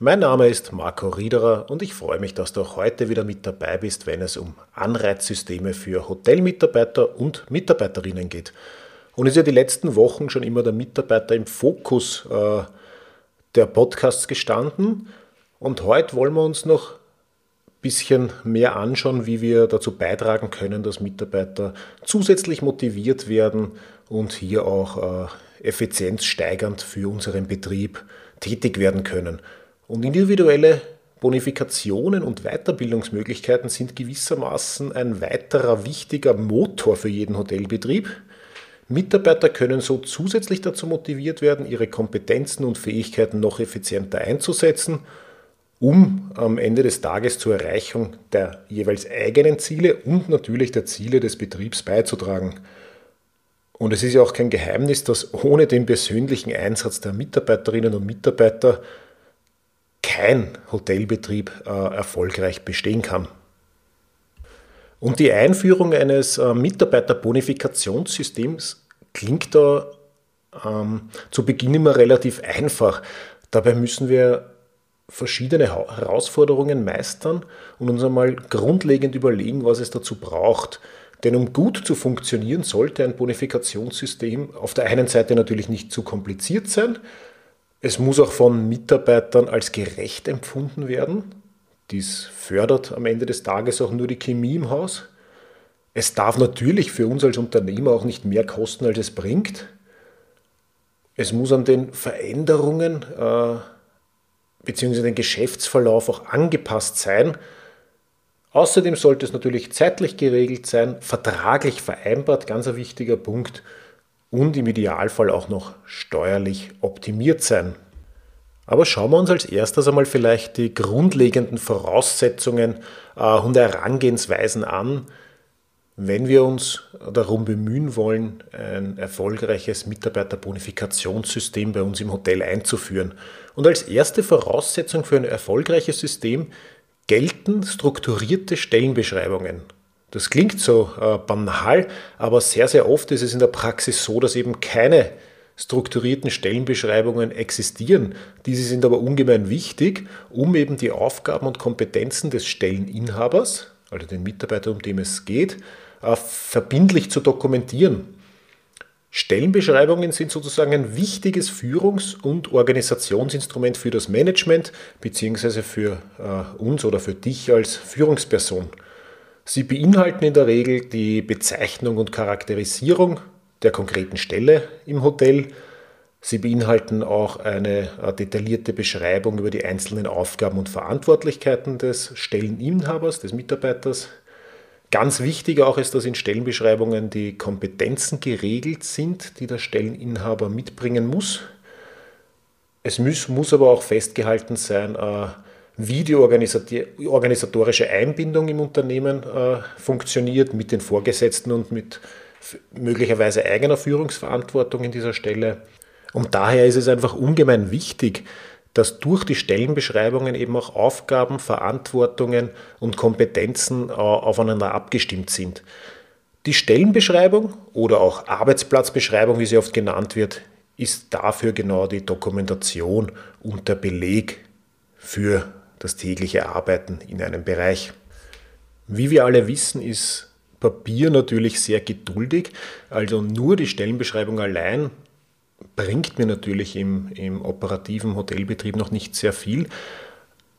Mein Name ist Marco Riederer und ich freue mich, dass du auch heute wieder mit dabei bist, wenn es um Anreizsysteme für Hotelmitarbeiter und Mitarbeiterinnen geht. Und es ist ja die letzten Wochen schon immer der Mitarbeiter im Fokus äh, der Podcasts gestanden. Und heute wollen wir uns noch ein bisschen mehr anschauen, wie wir dazu beitragen können, dass Mitarbeiter zusätzlich motiviert werden und hier auch äh, effizienzsteigernd für unseren Betrieb tätig werden können. Und individuelle Bonifikationen und Weiterbildungsmöglichkeiten sind gewissermaßen ein weiterer wichtiger Motor für jeden Hotelbetrieb. Mitarbeiter können so zusätzlich dazu motiviert werden, ihre Kompetenzen und Fähigkeiten noch effizienter einzusetzen, um am Ende des Tages zur Erreichung der jeweils eigenen Ziele und natürlich der Ziele des Betriebs beizutragen. Und es ist ja auch kein Geheimnis, dass ohne den persönlichen Einsatz der Mitarbeiterinnen und Mitarbeiter kein Hotelbetrieb äh, erfolgreich bestehen kann. Und die Einführung eines äh, Mitarbeiterbonifikationssystems klingt da ähm, zu Beginn immer relativ einfach. Dabei müssen wir verschiedene Herausforderungen meistern und uns einmal grundlegend überlegen, was es dazu braucht. Denn um gut zu funktionieren, sollte ein Bonifikationssystem auf der einen Seite natürlich nicht zu kompliziert sein, es muss auch von Mitarbeitern als gerecht empfunden werden. Dies fördert am Ende des Tages auch nur die Chemie im Haus. Es darf natürlich für uns als Unternehmer auch nicht mehr kosten, als es bringt. Es muss an den Veränderungen äh, bzw. den Geschäftsverlauf auch angepasst sein. Außerdem sollte es natürlich zeitlich geregelt sein, vertraglich vereinbart, ganz ein wichtiger Punkt und im Idealfall auch noch steuerlich optimiert sein. Aber schauen wir uns als erstes einmal vielleicht die grundlegenden Voraussetzungen äh, und Herangehensweisen an, wenn wir uns darum bemühen wollen, ein erfolgreiches Mitarbeiterbonifikationssystem bei uns im Hotel einzuführen. Und als erste Voraussetzung für ein erfolgreiches System gelten strukturierte Stellenbeschreibungen. Das klingt so äh, banal, aber sehr, sehr oft ist es in der Praxis so, dass eben keine strukturierten Stellenbeschreibungen existieren. Diese sind aber ungemein wichtig, um eben die Aufgaben und Kompetenzen des Stelleninhabers, also den Mitarbeiter, um den es geht, äh, verbindlich zu dokumentieren. Stellenbeschreibungen sind sozusagen ein wichtiges Führungs- und Organisationsinstrument für das Management bzw. für äh, uns oder für dich als Führungsperson. Sie beinhalten in der Regel die Bezeichnung und Charakterisierung der konkreten Stelle im Hotel. Sie beinhalten auch eine äh, detaillierte Beschreibung über die einzelnen Aufgaben und Verantwortlichkeiten des Stelleninhabers, des Mitarbeiters. Ganz wichtig auch ist, dass in Stellenbeschreibungen die Kompetenzen geregelt sind, die der Stelleninhaber mitbringen muss. Es muss, muss aber auch festgehalten sein, äh, wie die organisatorische Einbindung im Unternehmen äh, funktioniert mit den Vorgesetzten und mit möglicherweise eigener Führungsverantwortung in dieser Stelle. Und daher ist es einfach ungemein wichtig, dass durch die Stellenbeschreibungen eben auch Aufgaben, Verantwortungen und Kompetenzen äh, aufeinander abgestimmt sind. Die Stellenbeschreibung oder auch Arbeitsplatzbeschreibung, wie sie oft genannt wird, ist dafür genau die Dokumentation und der Beleg für das tägliche Arbeiten in einem Bereich. Wie wir alle wissen, ist Papier natürlich sehr geduldig. Also nur die Stellenbeschreibung allein bringt mir natürlich im, im operativen Hotelbetrieb noch nicht sehr viel.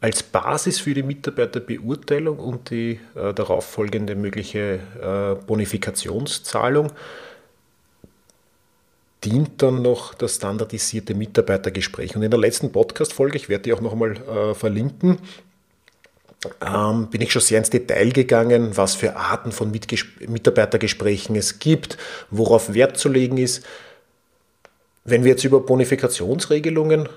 Als Basis für die Mitarbeiterbeurteilung und die äh, darauf folgende mögliche äh, Bonifikationszahlung dient dann noch das standardisierte Mitarbeitergespräch. Und in der letzten Podcast-Folge, ich werde die auch noch einmal äh, verlinken, ähm, bin ich schon sehr ins Detail gegangen, was für Arten von Mitarbeitergesprächen es gibt, worauf Wert zu legen ist. Wenn wir jetzt über Bonifikationsregelungen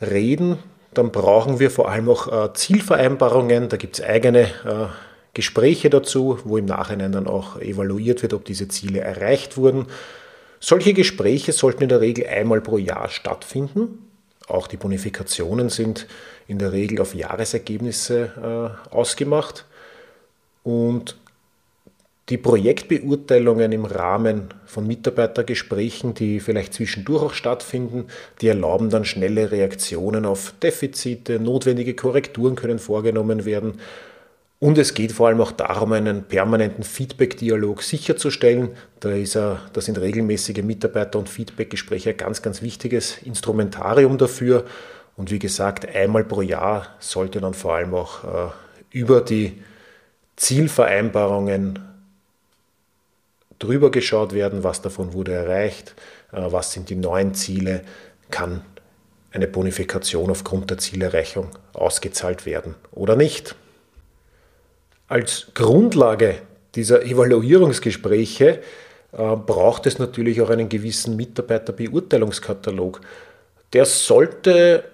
reden, dann brauchen wir vor allem auch äh, Zielvereinbarungen. Da gibt es eigene äh, Gespräche dazu, wo im Nachhinein dann auch evaluiert wird, ob diese Ziele erreicht wurden. Solche Gespräche sollten in der Regel einmal pro Jahr stattfinden. Auch die Bonifikationen sind in der Regel auf Jahresergebnisse äh, ausgemacht. Und die Projektbeurteilungen im Rahmen von Mitarbeitergesprächen, die vielleicht zwischendurch auch stattfinden, die erlauben dann schnelle Reaktionen auf Defizite, notwendige Korrekturen können vorgenommen werden. Und es geht vor allem auch darum, einen permanenten Feedback-Dialog sicherzustellen. Da, ist da sind regelmäßige Mitarbeiter- und Feedback-Gespräche ein ganz, ganz wichtiges Instrumentarium dafür. Und wie gesagt, einmal pro Jahr sollte dann vor allem auch äh, über die Zielvereinbarungen drüber geschaut werden, was davon wurde erreicht, äh, was sind die neuen Ziele, kann eine Bonifikation aufgrund der Zielerreichung ausgezahlt werden oder nicht. Als Grundlage dieser Evaluierungsgespräche äh, braucht es natürlich auch einen gewissen Mitarbeiterbeurteilungskatalog. Der sollte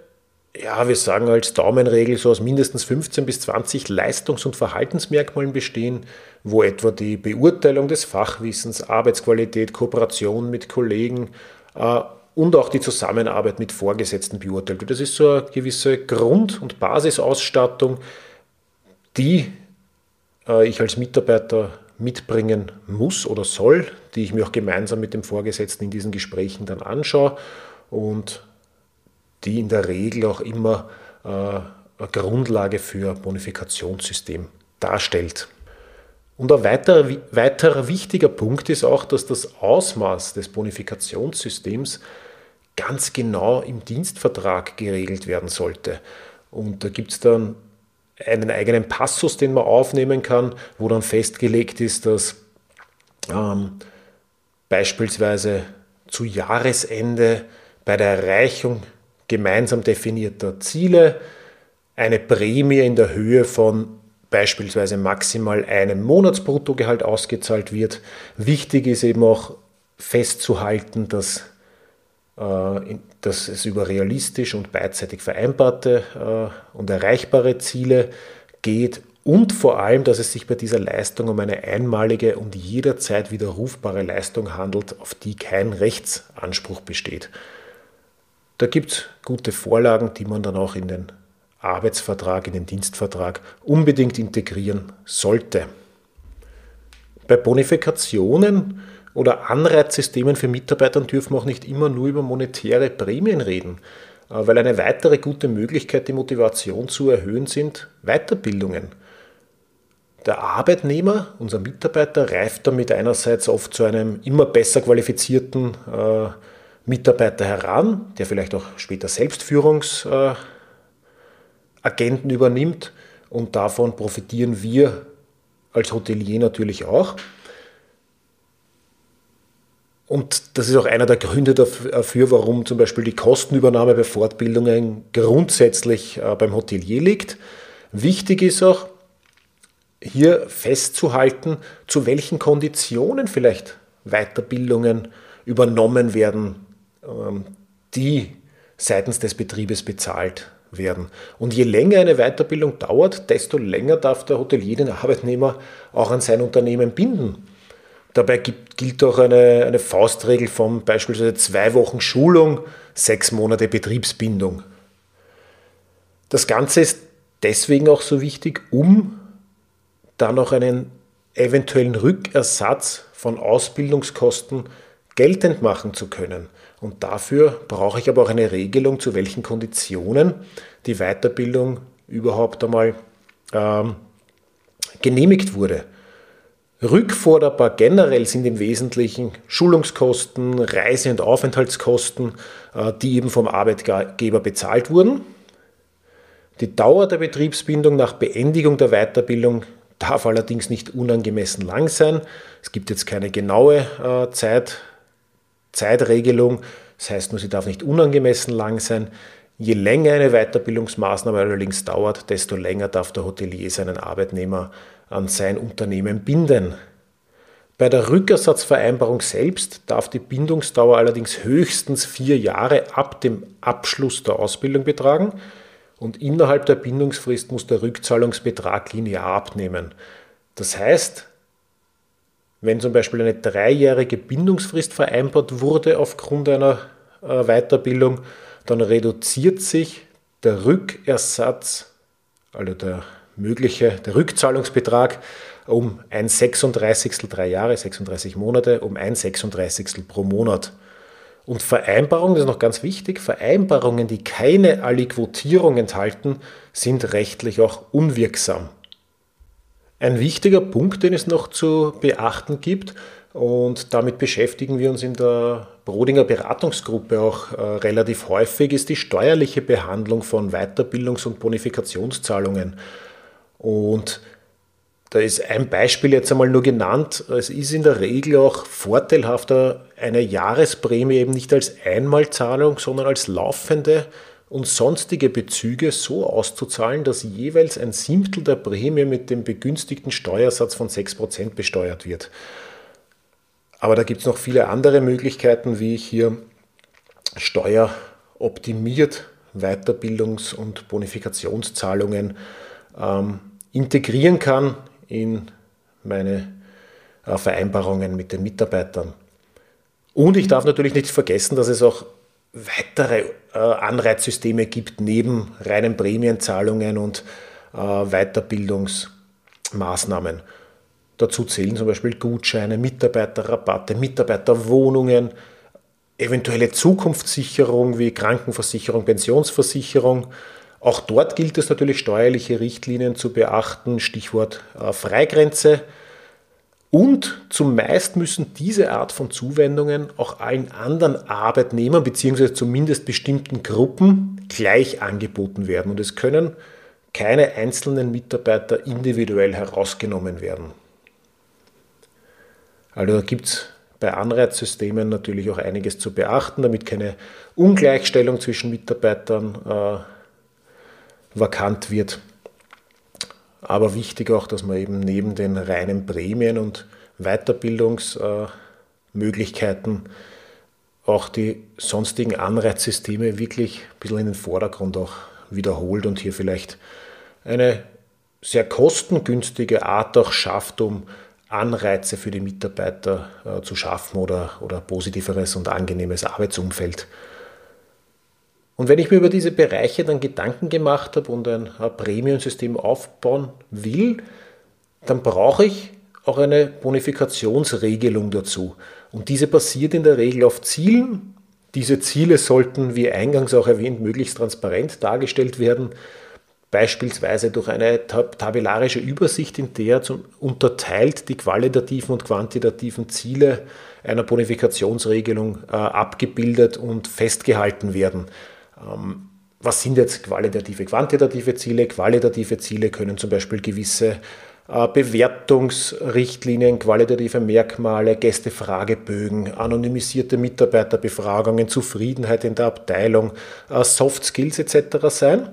ja, wir sagen als Daumenregel so aus mindestens 15 bis 20 Leistungs- und Verhaltensmerkmalen bestehen, wo etwa die Beurteilung des Fachwissens, Arbeitsqualität, Kooperation mit Kollegen äh, und auch die Zusammenarbeit mit Vorgesetzten beurteilt wird. Das ist so eine gewisse Grund- und Basisausstattung, die ich als Mitarbeiter mitbringen muss oder soll, die ich mir auch gemeinsam mit dem Vorgesetzten in diesen Gesprächen dann anschaue und die in der Regel auch immer äh, eine Grundlage für Bonifikationssystem darstellt. Und ein weiterer, weiterer wichtiger Punkt ist auch, dass das Ausmaß des Bonifikationssystems ganz genau im Dienstvertrag geregelt werden sollte. Und da gibt es dann einen eigenen Passus, den man aufnehmen kann, wo dann festgelegt ist, dass ähm, beispielsweise zu Jahresende bei der Erreichung gemeinsam definierter Ziele eine Prämie in der Höhe von beispielsweise maximal einem Monatsbruttogehalt ausgezahlt wird. Wichtig ist eben auch festzuhalten, dass, dass es über realistisch und beidseitig vereinbarte äh, und erreichbare Ziele geht und vor allem, dass es sich bei dieser Leistung um eine einmalige und jederzeit widerrufbare Leistung handelt, auf die kein Rechtsanspruch besteht. Da gibt es gute Vorlagen, die man dann auch in den Arbeitsvertrag, in den Dienstvertrag unbedingt integrieren sollte. Bei Bonifikationen oder Anreizsystemen für Mitarbeiter dürfen auch nicht immer nur über monetäre Prämien reden, äh, weil eine weitere gute Möglichkeit, die Motivation zu erhöhen, sind Weiterbildungen. Der Arbeitnehmer, unser Mitarbeiter, reift damit einerseits oft zu einem immer besser qualifizierten äh, Mitarbeiter heran, der vielleicht auch später Selbstführungsagenten übernimmt und davon profitieren wir als Hotelier natürlich auch. Und das ist auch einer der Gründe dafür, warum zum Beispiel die Kostenübernahme bei Fortbildungen grundsätzlich äh, beim Hotelier liegt. Wichtig ist auch, hier festzuhalten, zu welchen Konditionen vielleicht Weiterbildungen übernommen werden ähm, die seitens des Betriebes bezahlt werden. Und je länger eine Weiterbildung dauert, desto länger darf der Hotelier den Arbeitnehmer auch an sein Unternehmen binden. Dabei gibt, gilt auch eine, eine Faustregel von beispielsweise zwei Wochen Schulung, sechs Monate Betriebsbindung. Das Ganze ist deswegen auch so wichtig, um dann noch einen eventuellen Rückersatz von Ausbildungskosten geltend machen zu können. Und dafür brauche ich aber auch eine Regelung, zu welchen Konditionen die Weiterbildung überhaupt einmal ähm, genehmigt wurde. Rückforderbar generell sind im Wesentlichen Schulungskosten, Reise- und Aufenthaltskosten, äh, die eben vom Arbeitgeber bezahlt wurden. Die Dauer der Betriebsbindung nach Beendigung der Weiterbildung darf allerdings nicht unangemessen lang sein. Es gibt jetzt keine genaue äh, Zeit, Zeitregelung. Das heißt nur, sie darf nicht unangemessen lang sein. Je länger eine Weiterbildungsmaßnahme allerdings dauert, desto länger darf der Hotelier seinen Arbeitnehmer an sein Unternehmen binden. Bei der Rückersatzvereinbarung selbst darf die Bindungsdauer allerdings höchstens vier Jahre ab dem Abschluss der Ausbildung betragen und innerhalb der Bindungsfrist muss der Rückzahlungsbetrag linear abnehmen. Das heißt, wenn zum Beispiel eine dreijährige Bindungsfrist vereinbart wurde aufgrund einer äh, Weiterbildung, dann reduziert sich der Rückersatz, also der mögliche, der Rückzahlungsbetrag um ein 36. drei Jahre, 36 Monate, um ein 36. pro Monat. Und Vereinbarungen, das ist noch ganz wichtig, Vereinbarungen, die keine Aliquotierung enthalten, sind rechtlich auch unwirksam. Ein wichtiger Punkt, den es noch zu beachten gibt, und damit beschäftigen wir uns in der Brodinger Beratungsgruppe auch äh, relativ häufig, ist die steuerliche Behandlung von Weiterbildungs- und Bonifikationszahlungen. Und da ist ein Beispiel jetzt einmal nur genannt. Es ist in der Regel auch vorteilhafter, eine Jahresprämie eben nicht als Einmalzahlung, sondern als laufende und sonstige Bezüge so auszuzahlen, dass jeweils ein Siebtel der Prämie mit dem begünstigten Steuersatz von 6% besteuert wird. Aber da gibt es noch viele andere Möglichkeiten, wie ich hier steueroptimiert Weiterbildungs- und Bonifikationszahlungen ähm, integrieren kann in meine äh, Vereinbarungen mit den Mitarbeitern. Und ich darf natürlich nicht vergessen, dass es auch weitere äh, Anreizsysteme gibt neben reinen Prämienzahlungen und äh, Weiterbildungsmaßnahmen. Dazu zählen zum Beispiel Gutscheine, Mitarbeiterrabatte, Mitarbeiterwohnungen, eventuelle Zukunftssicherung wie Krankenversicherung, Pensionsversicherung. Auch dort gilt es natürlich, steuerliche Richtlinien zu beachten, Stichwort äh, Freigrenze. Und zumeist müssen diese Art von Zuwendungen auch allen anderen Arbeitnehmern bzw. zumindest bestimmten Gruppen gleich angeboten werden. Und es können keine einzelnen Mitarbeiter individuell herausgenommen werden. Also da gibt es bei Anreizsystemen natürlich auch einiges zu beachten, damit keine Ungleichstellung zwischen Mitarbeitern äh, vakant wird. Aber wichtig auch, dass man eben neben den reinen Prämien und Weiterbildungsmöglichkeiten auch die sonstigen Anreizsysteme wirklich ein bisschen in den Vordergrund auch wiederholt und hier vielleicht eine sehr kostengünstige Art auch schafft, um Anreize für die Mitarbeiter äh, zu schaffen oder, oder positiveres und angenehmes Arbeitsumfeld. Und wenn ich mir über diese Bereiche dann Gedanken gemacht habe und ein, Premium-System aufbauen will, dann brauche ich auch eine Bonifikationsregelung dazu. Und diese basiert in der Regel auf Zielen. Diese Ziele sollten, wie eingangs auch erwähnt, möglichst transparent dargestellt werden beispielsweise durch eine tabellarische Übersicht, in der zum, unterteilt die qualitativen und quantitativen Ziele einer Bonifikationsregelung äh, abgebildet und festgehalten werden. Ähm, was sind jetzt qualitative, quantitative Ziele? Qualitative Ziele können zum Beispiel gewisse äh, Bewertungsrichtlinien, qualitative Merkmale, Gästefragebögen, anonymisierte Mitarbeiterbefragungen, Zufriedenheit in der Abteilung, äh, Soft Skills etc. sein.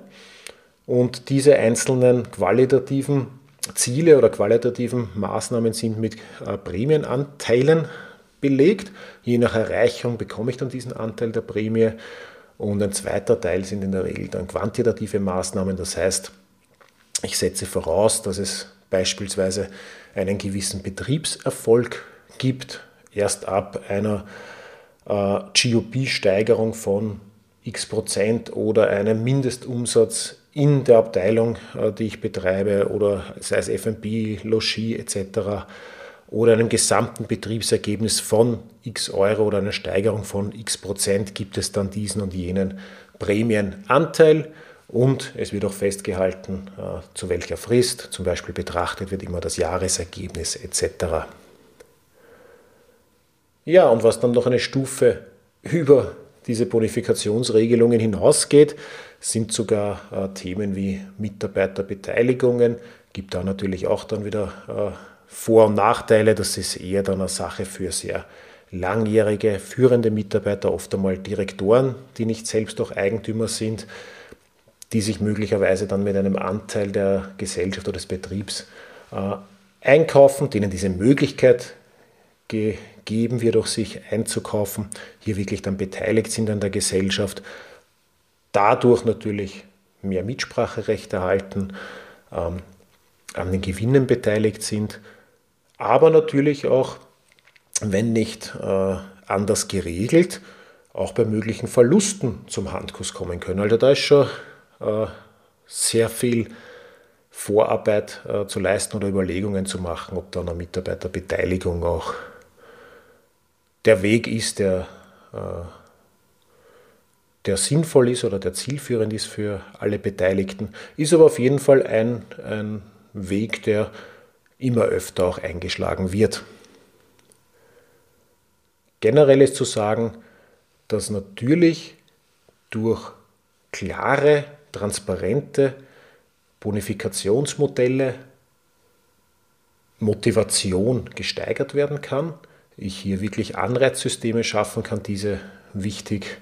Und diese einzelnen qualitativen Ziele oder qualitativen Maßnahmen sind mit äh, Prämienanteilen belegt. Je nach Erreichung bekomme ich dann diesen Anteil der Prämie. Und ein zweiter Teil sind in der Regel dann quantitative Maßnahmen. Das heißt, ich setze voraus, dass es beispielsweise einen gewissen Betriebserfolg gibt. Erst ab einer äh, GOP-Steigerung von x Prozent oder einem Mindestumsatz in der Abteilung, äh, die ich betreibe, oder sei es FB, Logis etc., oder einem gesamten Betriebsergebnis von x Euro oder einer Steigerung von x Prozent gibt es dann diesen und jenen Prämienanteil. Und es wird auch festgehalten, äh, zu welcher Frist. Zum Beispiel betrachtet wird immer das Jahresergebnis etc. Ja, und was dann noch eine Stufe über diese Bonifikationsregelungen hinausgeht, sind sogar äh, Themen wie Mitarbeiterbeteiligungen. Gibt da natürlich auch dann wieder äh, Vor- und Nachteile. Das ist eher dann eine Sache für sehr langjährige, führende Mitarbeiter, oft einmal Direktoren, die nicht selbst auch Eigentümer sind, die sich möglicherweise dann mit einem Anteil der Gesellschaft oder des Betriebs äh, einkaufen, denen diese Möglichkeit gegeben wird, auch sich einzukaufen, hier wirklich dann beteiligt sind an der Gesellschaft dadurch natürlich mehr Mitspracherecht erhalten, ähm, an den Gewinnen beteiligt sind, aber natürlich auch, wenn nicht äh, anders geregelt, auch bei möglichen Verlusten zum Handkuss kommen können. Also da ist schon äh, sehr viel Vorarbeit äh, zu leisten oder Überlegungen zu machen, ob da eine Mitarbeiterbeteiligung auch der Weg ist, der, äh, der sinnvoll ist oder der zielführend ist für alle Beteiligten. Ist aber auf jeden Fall ein, ein Weg, der immer öfter auch eingeschlagen wird. Generell ist zu sagen, dass natürlich durch klare, transparente Bonifikationsmodelle Motivation gesteigert werden kann. Ich hier wirklich Anreizsysteme schaffen kann, diese wichtig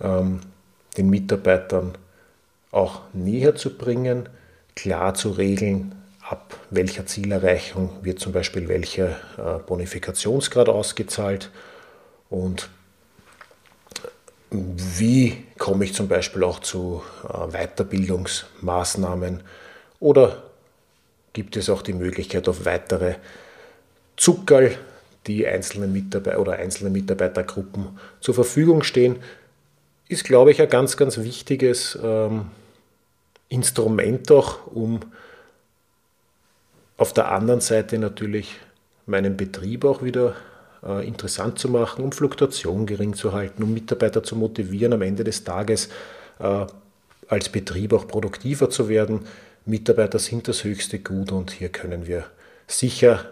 ähm, den Mitarbeitern auch näher zu bringen, klar zu regeln, ab welcher Zielerreichung wird zum Beispiel welcher äh, Bonifikationsgrad ausgezahlt und wie komme ich zum Beispiel auch zu äh, Weiterbildungsmaßnahmen oder gibt es auch die Möglichkeit auf weitere Zuckerl, die einzelne Mitarbeiter oder einzelne Mitarbeitergruppen zur Verfügung stehen, ist, glaube ich, ein ganz, ganz wichtiges ähm, Instrument auch, um auf der anderen Seite natürlich meinen Betrieb auch wieder äh, interessant zu machen, um Fluktuation gering zu halten, um Mitarbeiter zu motivieren, am Ende des Tages äh, als Betrieb auch produktiver zu werden. Mitarbeiter sind das höchste Gut und hier können wir sicher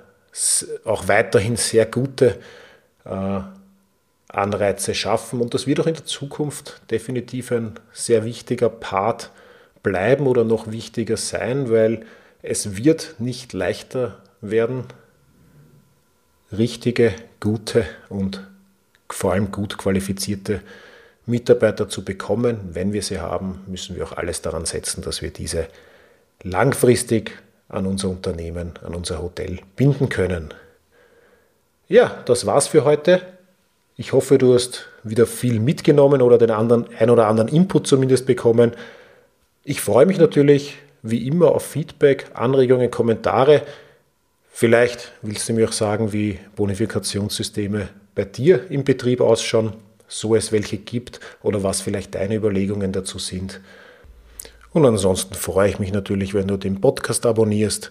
auch weiterhin sehr gute äh, Anreize schaffen und das wird auch in der Zukunft definitiv ein sehr wichtiger Part bleiben oder noch wichtiger sein, weil es wird nicht leichter werden, richtige, gute und vor allem gut qualifizierte Mitarbeiter zu bekommen. Wenn wir sie haben, müssen wir auch alles daran setzen, dass wir diese langfristig an unser Unternehmen, an unser Hotel binden können. Ja, das war's für heute. Ich hoffe, du hast wieder viel mitgenommen oder den anderen, ein oder anderen Input zumindest bekommen. Ich freue mich natürlich wie immer auf Feedback, Anregungen, Kommentare. Vielleicht willst du mir auch sagen, wie Bonifikationssysteme bei dir im Betrieb ausschauen, so es welche gibt oder was vielleicht deine Überlegungen dazu sind. Und ansonsten freue ich mich natürlich, wenn du den Podcast abonnierst,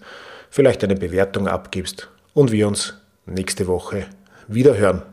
vielleicht eine Bewertung abgibst und wir uns nächste Woche wieder hören.